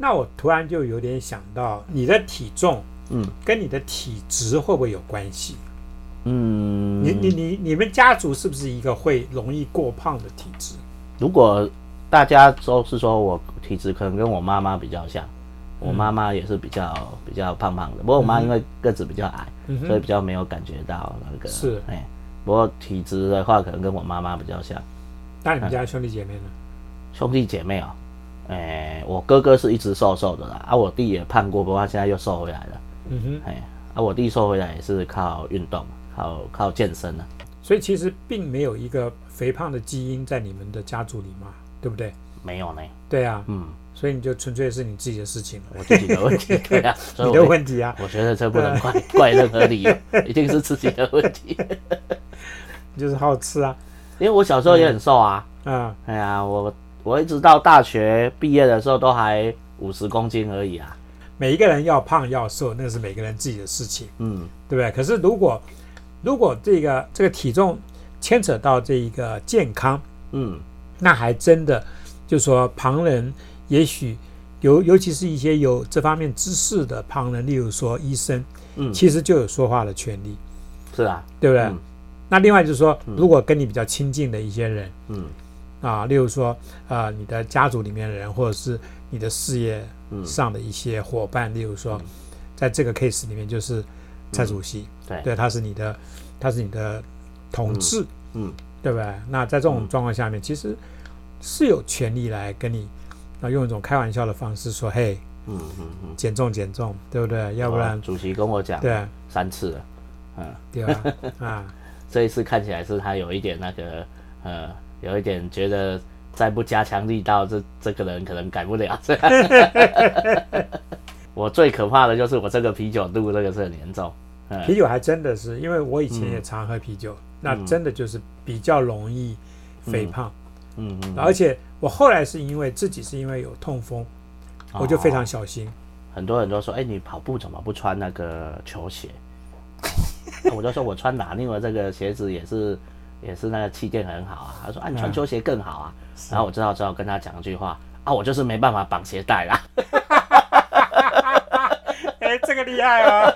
那我突然就有点想到，你的体重嗯跟你的体质会不会有关系？嗯，你你你你们家族是不是一个会容易过胖的体质？如果大家都是说我体质可能跟我妈妈比较像，我妈妈也是比较比较胖胖的，不过我妈因为个子比较矮，嗯所以比较没有感觉到那个是哎。不过体质的话，可能跟我妈妈比较像。那你们家兄弟姐妹呢？兄弟姐妹哦，哎，我哥哥是一直瘦瘦的啦，啊，我弟也胖过，不过他现在又瘦回来了，嗯哼，哎，啊，我弟瘦回来也是靠运动，靠靠健身啊。所以其实并没有一个肥胖的基因在你们的家族里嘛，对不对？没有呢，对啊，嗯，所以你就纯粹是你自己的事情了，我自己的问题，对啊，*laughs* 所以你的问题啊，我觉得这不能怪怪任何理由，一定是自己的问题。你 *laughs* 就是好吃啊，因为我小时候也很瘦啊，嗯、哎呀，我我一直到大学毕业的时候都还五十公斤而已啊，每一个人要胖要瘦，那是每个人自己的事情，嗯。对不对？可是如果如果这个这个体重牵扯到这一个健康，嗯。那还真的就说旁人也许尤尤其是一些有这方面知识的旁人，例如说医生，嗯，其实就有说话的权利，是啊，对不对？嗯。那另外就是说，如果跟你比较亲近的一些人嗯。啊，例如说呃你的家族里面的人，或者是你的事业嗯，上的一些伙伴，例如说在这个 case 里面就是蔡主席，对，对，他是你的他是你的同志，嗯。对不对？那在这种状况下面，其实是有权利来跟你啊用一种开玩笑的方式说，嘿，嗯嗯嗯，减重减重，对不对？要不然哦，主席跟我讲对啊三次了，嗯，*laughs* 对吧？啊，*laughs* 这一次看起来是他有一点那个呃，有一点觉得再不加强力道，这这个人可能改不了。*laughs* 我最可怕的就是我这个啤酒肚，这个是很严重。嗯啤酒还真的是，因为我以前也常喝啤酒，那真的就是比较容易肥胖，嗯嗯，而且我后来是因为自己是因为有痛风，我就非常小心。很多人都说，哎、你跑步怎么不穿那个球鞋？那 *laughs* 我就说我穿哪？因为这个鞋子也是也是那个气垫很好啊。他说啊，你穿嗯球鞋更好啊。然后我知道之后跟他讲一句话啊，我就是没办法绑鞋带啦。*laughs* 哎，这个厉害哦！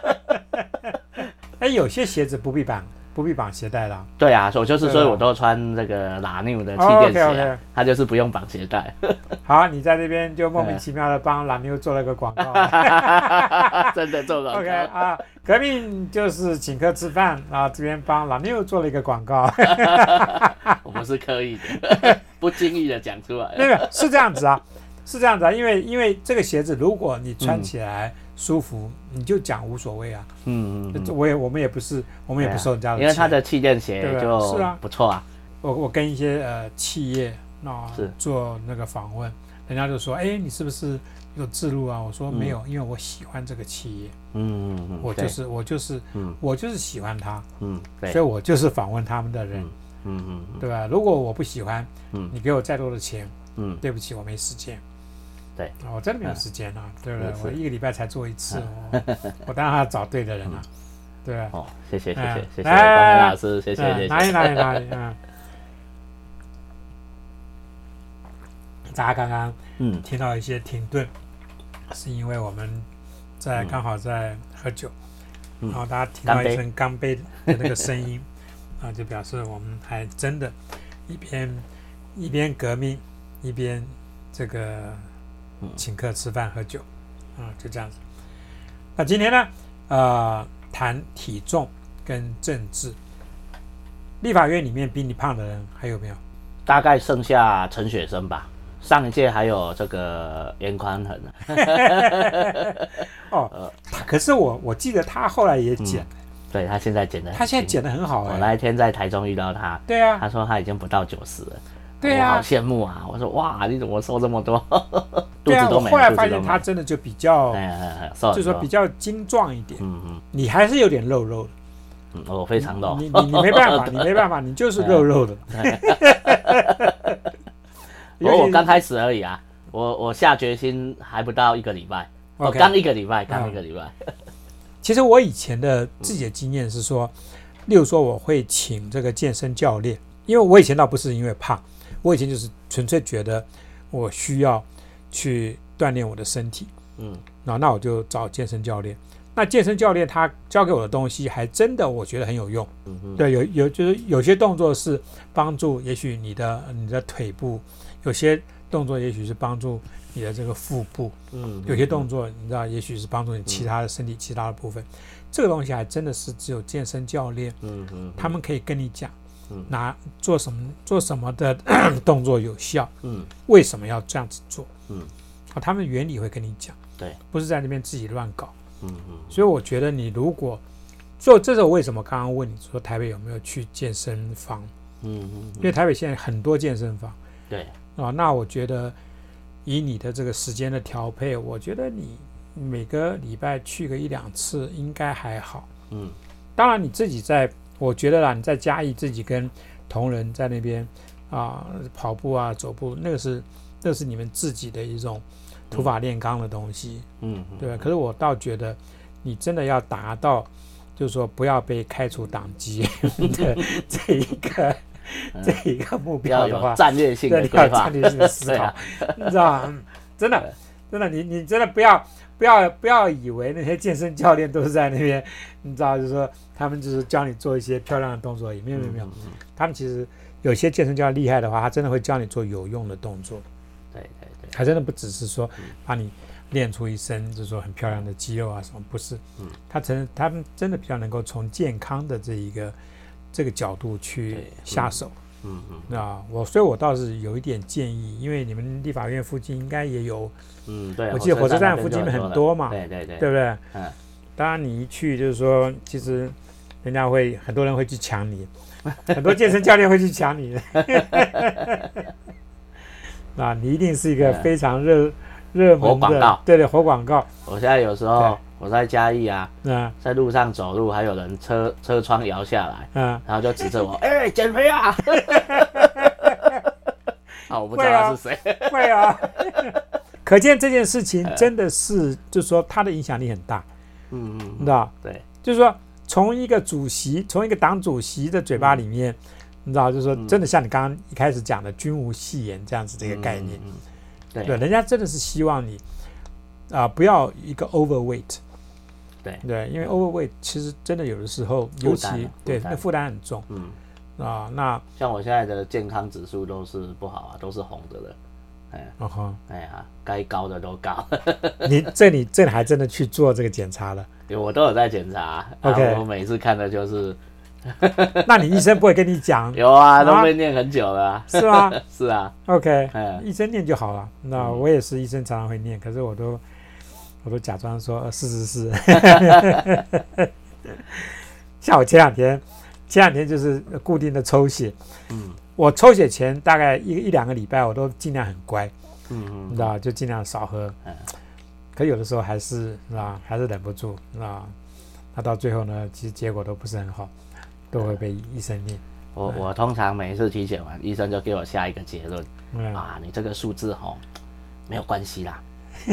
*laughs* 哎，有些鞋子不必绑，不必绑鞋带的啊。对啊，我就是对啊所以我都穿这个拉纽的气哦垫鞋啊、OK，OK 他就是不用绑鞋带，*laughs* 好，你在这边就莫名其妙的帮蓝妞做了个广告。*laughs* 真的做广 OK。啊，革命就是请客吃饭啊，这边帮蓝妞做了一个广告。*laughs* 我不是刻意的，不经意的讲出来。那个是这样子啊，是这样子啊，因为因为这个鞋子，如果你穿起来舒服，你就讲无所谓啊。嗯嗯嗯，我也我们也不是，我们也不收人家的钱，因为他的气垫鞋就是啊。不错啊。我我跟一些呃企业啊是。做那个访问，人家就说，哎，你是不是有自录啊？我说嗯没有，因为我喜欢这个企业，嗯嗯嗯，我就是我就是嗯。我就是喜欢他，嗯对。所以，我就是访问他们的人，嗯嗯嗯。对吧？如果我不喜欢，嗯。你给我再多的钱，嗯，对不起，我没时间。对啊，我真的没有时间啊，对不对？我一个礼拜才做一次，我 *laughs* 我当然要找对的人了，对吧？哦，谢谢谢哎谢谢谢哎光明老师，谢谢谢谢哪里谢。哪里哪里，嗯。大家刚刚嗯听到一些停顿，是因为我们在嗯刚好在喝酒，嗯然后大家听到一声干杯的那个声音，*laughs* 啊，就表示我们还真的，一边一边革命，一边这个嗯请客吃饭喝酒，啊，就这样子。那今天呢，呃，谈体重跟政治。立法院里面比你胖的人还有没有？大概剩下陈雪生吧。上一届还有这个严宽恒。啊，*laughs* 哦，他 *laughs* 可是我我记得他后来也减，对他现在减的，他现在减的很好哎、我那一天在台中遇到他，对啊，他说他已经不到九十了，对啊好啊，羡慕啊！我说哇，你怎么瘦这么多？*laughs* 肚对啊。我后来发现他真的就比较，就是说比较精壮一点，嗯嗯你还是有点肉肉的，嗯，我非常肉。你你你没办法，*laughs* 你没办法，你就是肉肉的。*laughs* 不过我刚开开始而已啊，我我下决心还不到一个礼拜，我刚一个礼拜，刚一个礼拜。其实我以前的自己的经验是说，例如说我会请这个健身教练，因为我以前倒不是因为胖，我以前就是纯粹觉得我需要去锻炼我的身体，嗯。那那我就找健身教练。那健身教练他教给我的东西，还真的我觉得很有用。对，有有就是有些动作是帮助，也许你的你的腿部；有些动作也许是帮助你的这个腹部；嗯，有些动作你知道，也许是帮助你其他的身体其他的部分。这个东西还真的是只有健身教练嗯嗯。他们可以跟你讲嗯，拿做什么做什么的 *coughs* 动作有效，嗯。为什么要这样子做。嗯。啊，他们原理会跟你讲，对，不是在那边自己乱搞。嗯嗯所以我觉得你如果，做这是我为什么刚刚问你说台北有没有去健身房，嗯嗯，因为台北现在很多健身房。对，啊，那我觉得以你的这个时间的调配，我觉得你每个礼拜去个一两次应该还好。嗯。当然你自己在，我觉得啦，你在嘉义自己跟同仁在那边啊跑步啊走步，那个是那是你们自己的一种土法炼钢的东西。嗯对吧？可是我倒觉得，你真的要达到，就是说不要被开除党籍 *laughs* 的这一个这一个目标的话有，战略性对，的规划你要战。略性的思考 *laughs* 知道吗？嗯真的，真的，你你真的不要不要不要以为那些健身教练都是在那边，*laughs* 你知道，就是说他们就是教你做一些漂亮的动作而已，没有没有没有，他们其实有些健身教练厉害的话，他真的会教你做有用的动作。对对对，他真的不只是说把你练出一身，就是说很漂亮的肌肉啊什么，不是，嗯，他真他们真的比较能够从健康的这一个这个角度去下手。嗯嗯那我所以，我倒是有一点建议，因为你们立法院附近应该也有，嗯，对。我记得火车站附近很多嘛对对对，对不对？嗯。当然，你一去就是说，其实人家会很多人会去抢你，*laughs* 很多健身教练会去抢你的。*laughs* 那你一定是一个非常热热门的对对，活广告。我现在有时候我在嘉义啊，嗯。在路上走路，还有人车车窗摇下来，嗯，然后就指着我，哎、减肥啊！*laughs* 啊，我不知道他是谁。会啊，*laughs* 可见这件事情真的是，就是说他的影响力很大，嗯嗯，你知道？对，就是说从一个主席，从一个党主席的嘴巴里面，你知道，就是说真的像你刚刚一开始讲的“君无戏言”这样子这个概念，对，人家真的是希望你啊、不要一个 overweight，对，对，因为 overweight 其实真的有的时候，尤其负担啊负担对那负担很重嗯，啊。那像我现在的健康指数都是不好啊，都是红的了。哎，嗯哼，哎呀，该高的都高，*laughs* 你这里这里还真的去做这个检查了？因为我都有在检查。OK 啊我每次看的就是 *laughs* 那你医生不会跟你讲有啊，啊都被念很久了啊。是吗 *laughs* 是啊，？OK，嗯医生念就好了。那我也是医生，常常会念，可是我都我都假装说呃是是是。*laughs* 像我前两天，前两天就是固定的抽血，嗯我抽血前大概一一两个礼拜，我都尽量很乖，嗯嗯你知道，就尽量少喝。嗯。可有的时候还是是吧，还是忍不住，是吧？那到最后呢，其实结果都不是很好，都会被医生念。我我通常每一次体检完，医生就给我下一个结论。嗯，啊，你这个数字吼没有关系啦，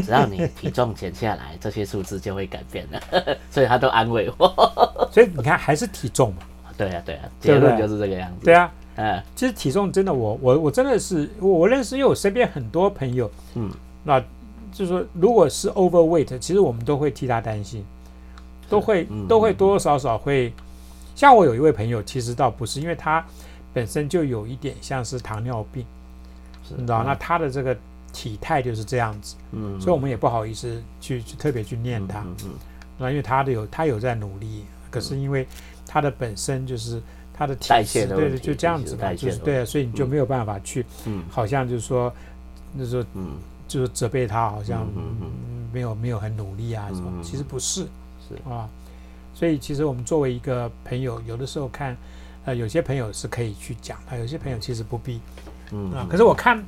只要你体重减下来，这些数字就会改变了，所以他都安慰我。所以你看，还是体重嘛。*laughs* 对啊对啊，结论就是这个样子。对啊，嗯其实体重真的我，我我真的是我我认识，因为我身边很多朋友，嗯，那就是说，如果是 overweight，其实我们都会替他担心，都会、嗯都会多多少少会。像我有一位朋友，其实倒不是，因为他本身就有一点像是糖尿病，你知道，嗯那他的这个体态就是这样子，嗯，所以我们也不好意思去去特别去念他。嗯嗯那因为他的有他有在努力，可是因为他的本身就是他的体代质对对，就这样子嘛，体质代就是对所以你就没有办法去，嗯。好像就是说，就是说嗯。就是责备他，好像没有没有很努力啊什么，其实不是是。啊，所以其实我们作为一个朋友，有的时候看，呃，有些朋友是可以去讲他，有些朋友其实不必。嗯啊。可是我看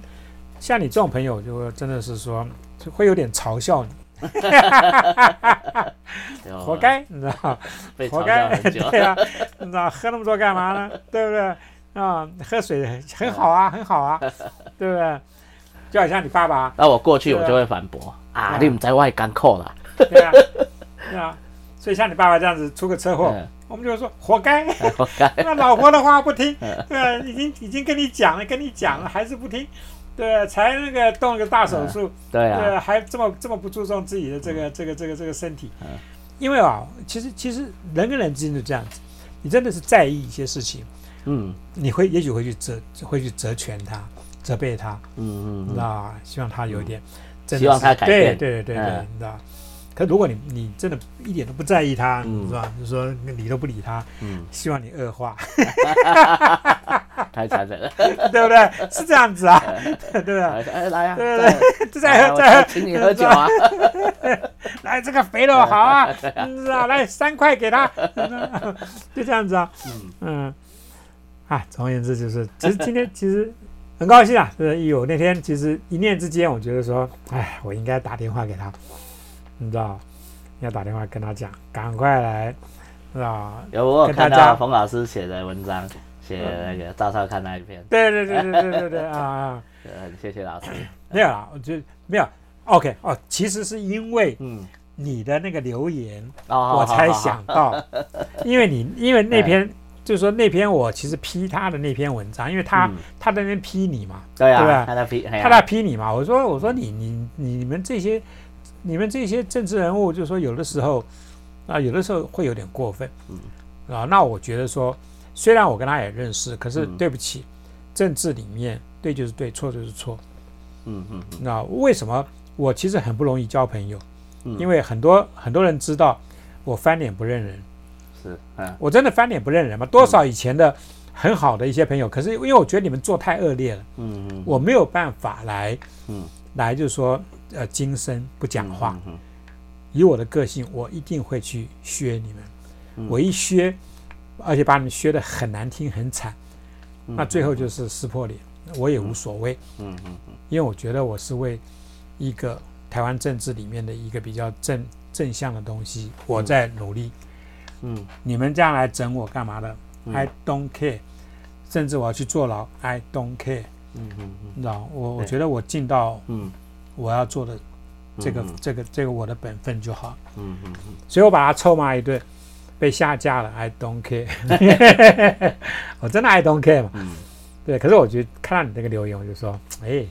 像你这种朋友，就真的是说就会有点嘲笑你，*laughs* 活该，你知道。*laughs* 被嘲笑活该。*laughs* 对啊，你知道喝那么多干嘛呢？对不对？啊，喝水很好啊，很好啊，对不对？就好像你爸爸，那我过去我就会反驳啊，啊你们在外干扣了，对啊，对啊，所以像你爸爸这样子出个车祸，嗯我们就说活该。活该。那老婆的话不听，嗯对啊，已经已经跟你讲了，跟你讲了，还是不听，对啊，才那个动了个大手术，对啊，对，还这么这么不注重自己的这个这个这个这个身体。嗯，因为啊，其实其实人跟人之间就这样子，你真的是在意一些事情。嗯。你会也许会去责会去责权他，责备他，嗯嗯嗯，那希望他有一点，希望他改变。对对对对，嗯。你知道。可如果你你真的一点都不在意他，嗯。你知道，就说理都不理他，嗯，希望你恶化，*laughs* *laughs* 太残忍了。*laughs* 对不对？是这样子啊，*laughs* 对不对？哎，来呀，对对对，再喝再喝，请你喝酒啊。来这个肥肉好啊，是啊，来三块给他，就这样子啊，嗯。嗯，啊，总而言之就是，其实今天其实很高兴啊，就是有那天其实一念之间，我觉得说，哎，我应该打电话给他，你知道，要打电话跟他讲，赶快来，是吧？有我看到冯老师写的文章，写那个赵少看那一篇，对对对对对对对啊谢谢老师。没有啦，我觉得没有，OK 哦，其实是因为嗯，你的那个留言，哦，我才想到，因为你因为那篇。就是说那篇我其实批他的那篇文章，因为他、嗯。他在那边批你嘛，对啊，他在批，他在批你嘛。我说我说你你你们这些你们这些政治人物，就是说有的时候啊，有的时候会有点过分，嗯。啊，那我觉得说，虽然我跟他也认识，可是嗯对不起，政治里面对就是对，错就是错。嗯嗯嗯那为什么我其实很不容易交朋友？嗯，因为很多很多人知道我翻脸不认人，是嗯我真的翻脸不认人嘛。多少以前的很好的一些朋友，可是因为我觉得你们做太恶劣了。嗯嗯，我没有办法来，嗯来就是说，呃，今生不讲话。嗯，以我的个性，我一定会去削你们。嗯我一削，而且把你们削得很难听、很惨，嗯那最后就是撕破脸，我也无所谓，嗯嗯嗯。因为我觉得我是为一个台湾政治里面的一个比较正正向的东西，我在努力。嗯。你们这样来整我干嘛的嗯？I don't care，甚至我要去坐牢，I don't care。嗯嗯嗯。你知道，我我觉得我尽到嗯。我要做的这个嗯这个这个我的本分就好，嗯嗯嗯。所以我把他臭骂一顿，被下架了，I don't care，我 *laughs* 真的 I don't care 嘛。嗯。对，可是我觉得看到你这个留言，我就说，哎，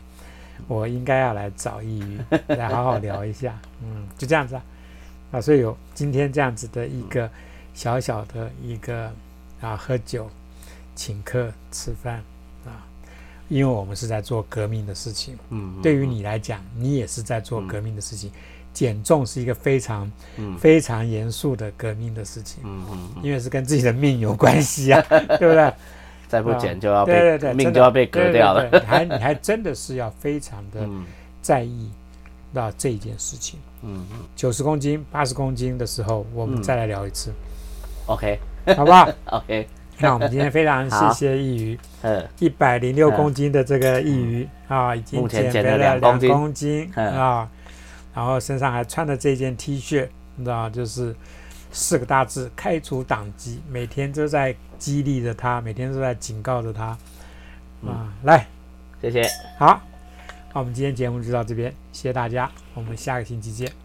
我应该要来找易宇 *laughs* 来好好聊一下，嗯，就这样子啊，啊，所以有今天这样子的一个小小的一个啊喝酒、请客吃饭啊，因为我们是在做革命的事情，嗯，对于你来讲，你也是在做革命的事情，减重是一个非常嗯。非常严肃的革命的事情，嗯嗯，因为是跟自己的命有关系啊，*laughs* 对不对？再不减就要对对对，被命就要被割掉了。对对对你还你还真的是要非常的嗯。在意到这一件事情。嗯嗯。九十公斤、八十公斤的时候，我们嗯再来聊一次，，OK。好不好？*laughs* OK，那我们今天非常谢谢易鱼，*laughs* 嗯。一百零六公斤的这个易鱼啊，已经减肥了两两公斤啊，然后身上还穿着这件 T 恤，你知道，就是四个大字“开除党籍”，每天都在激励着他，每天都在警告着他嗯啊。来，谢谢。好，那我们今天节目就到这边，谢谢大家，我们下个星期见。